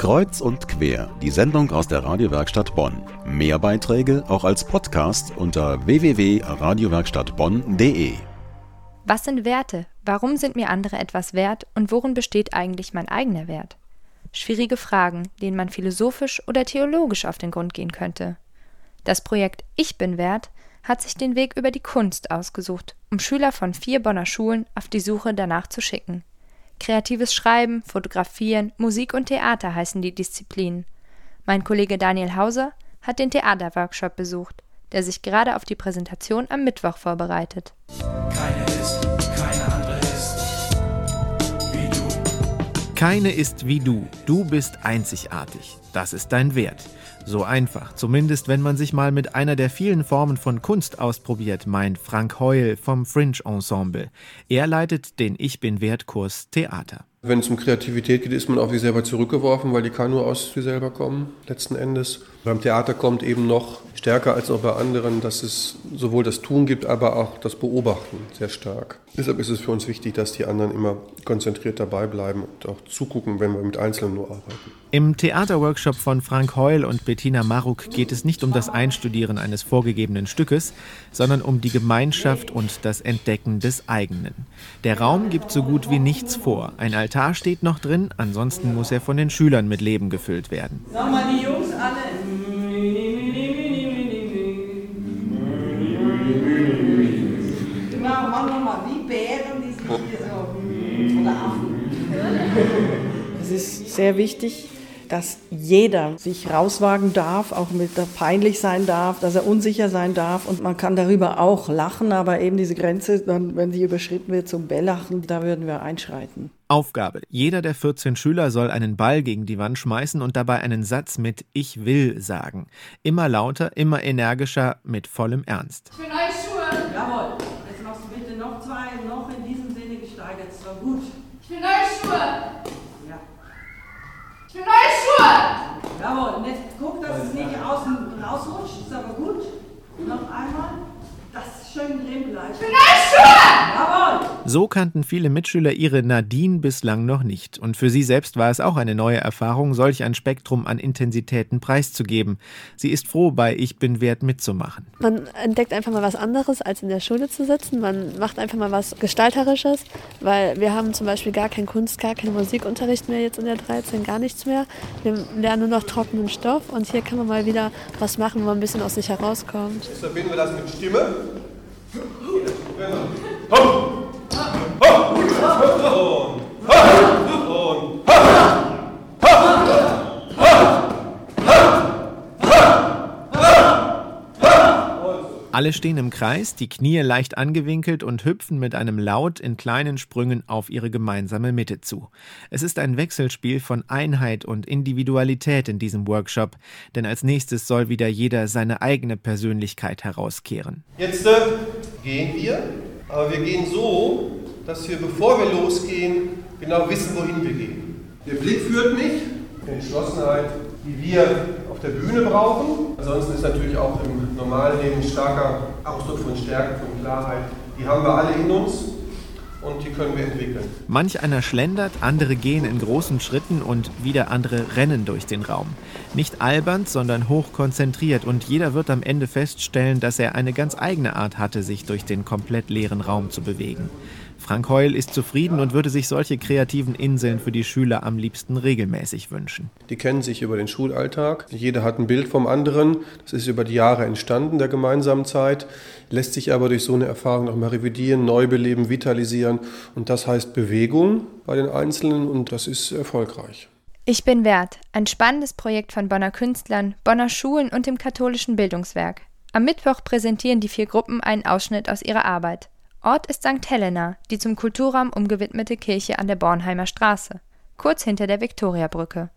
Kreuz und quer, die Sendung aus der Radiowerkstatt Bonn. Mehr Beiträge auch als Podcast unter www.radiowerkstattbonn.de. Was sind Werte? Warum sind mir andere etwas wert und worin besteht eigentlich mein eigener Wert? Schwierige Fragen, denen man philosophisch oder theologisch auf den Grund gehen könnte. Das Projekt Ich bin wert hat sich den Weg über die Kunst ausgesucht, um Schüler von vier Bonner Schulen auf die Suche danach zu schicken. Kreatives Schreiben, Fotografieren, Musik und Theater heißen die Disziplinen. Mein Kollege Daniel Hauser hat den Theaterworkshop besucht, der sich gerade auf die Präsentation am Mittwoch vorbereitet. Keine ist, Keine ist wie du. Du bist einzigartig. Das ist dein Wert. So einfach, zumindest wenn man sich mal mit einer der vielen Formen von Kunst ausprobiert, meint Frank Heul vom Fringe Ensemble. Er leitet den Ich bin Wertkurs Theater. Wenn es um Kreativität geht, ist man auf sich selber zurückgeworfen, weil die kann nur aus sich selber kommen, letzten Endes. Beim Theater kommt eben noch stärker als auch bei anderen, dass es sowohl das Tun gibt, aber auch das Beobachten sehr stark. Deshalb ist es für uns wichtig, dass die anderen immer konzentriert dabei bleiben und auch zugucken, wenn wir mit Einzelnen nur arbeiten. Im Theaterworkshop von Frank Heul und Bettina Maruk geht es nicht um das Einstudieren eines vorgegebenen Stückes, sondern um die Gemeinschaft und das Entdecken des eigenen. Der Raum gibt so gut wie nichts vor. Ein Altar steht noch drin, ansonsten muss er von den Schülern mit Leben gefüllt werden. Sag mal, die Jungs Es ist sehr wichtig, dass jeder sich rauswagen darf, auch mit der peinlich sein darf, dass er unsicher sein darf und man kann darüber auch lachen, aber eben diese Grenze, dann, wenn sie überschritten wird zum Bellachen, da würden wir einschreiten. Aufgabe. Jeder der 14 Schüler soll einen Ball gegen die Wand schmeißen und dabei einen Satz mit Ich will sagen. Immer lauter, immer energischer, mit vollem Ernst. Ich will neue Schuhe. Jawohl. Jetzt machst du bitte noch zwei, noch in diesem Das war gut. Ich will neue Schuhe. Ja. Ich will neue Schuhe. Jawohl. Und jetzt guck, dass es nicht außen rausrutscht. Ist aber gut. Noch einmal. Das schön drin bleibt. Ich will neue Schuhe. So kannten viele Mitschüler ihre Nadine bislang noch nicht. Und für sie selbst war es auch eine neue Erfahrung, solch ein Spektrum an Intensitäten preiszugeben. Sie ist froh, bei Ich bin wert mitzumachen. Man entdeckt einfach mal was anderes, als in der Schule zu sitzen. Man macht einfach mal was Gestalterisches, weil wir haben zum Beispiel gar keinen Kunst, gar keinen Musikunterricht mehr jetzt in der 13, gar nichts mehr. Wir lernen nur noch trockenen Stoff und hier kann man mal wieder was machen, wo man ein bisschen aus sich herauskommt. Jetzt verbinden wir das mit Stimme. Alle stehen im Kreis, die Knie leicht angewinkelt und hüpfen mit einem Laut in kleinen Sprüngen auf ihre gemeinsame Mitte zu. Es ist ein Wechselspiel von Einheit und Individualität in diesem Workshop, denn als nächstes soll wieder jeder seine eigene Persönlichkeit herauskehren. Jetzt äh, gehen wir, aber wir gehen so, dass wir, bevor wir losgehen, genau wissen, wohin wir gehen. Der Blick führt mich, Entschlossenheit, die wir der Bühne brauchen. Ansonsten ist natürlich auch im normalen Leben starker Ausdruck von Stärke, von Klarheit. Die haben wir alle in uns und die können wir entwickeln. Manch einer schlendert, andere gehen in großen Schritten und wieder andere rennen durch den Raum. Nicht albern, sondern hochkonzentriert und jeder wird am Ende feststellen, dass er eine ganz eigene Art hatte, sich durch den komplett leeren Raum zu bewegen. Frank Heul ist zufrieden und würde sich solche kreativen Inseln für die Schüler am liebsten regelmäßig wünschen. Die kennen sich über den Schulalltag. Jeder hat ein Bild vom anderen. Das ist über die Jahre entstanden, der gemeinsamen Zeit. Lässt sich aber durch so eine Erfahrung nochmal revidieren, neu beleben, vitalisieren. Und das heißt Bewegung bei den Einzelnen und das ist erfolgreich. Ich bin wert, ein spannendes Projekt von Bonner Künstlern, Bonner Schulen und dem katholischen Bildungswerk. Am Mittwoch präsentieren die vier Gruppen einen Ausschnitt aus ihrer Arbeit. Ort ist St. Helena, die zum Kulturraum umgewidmete Kirche an der Bornheimer Straße, kurz hinter der Viktoriabrücke.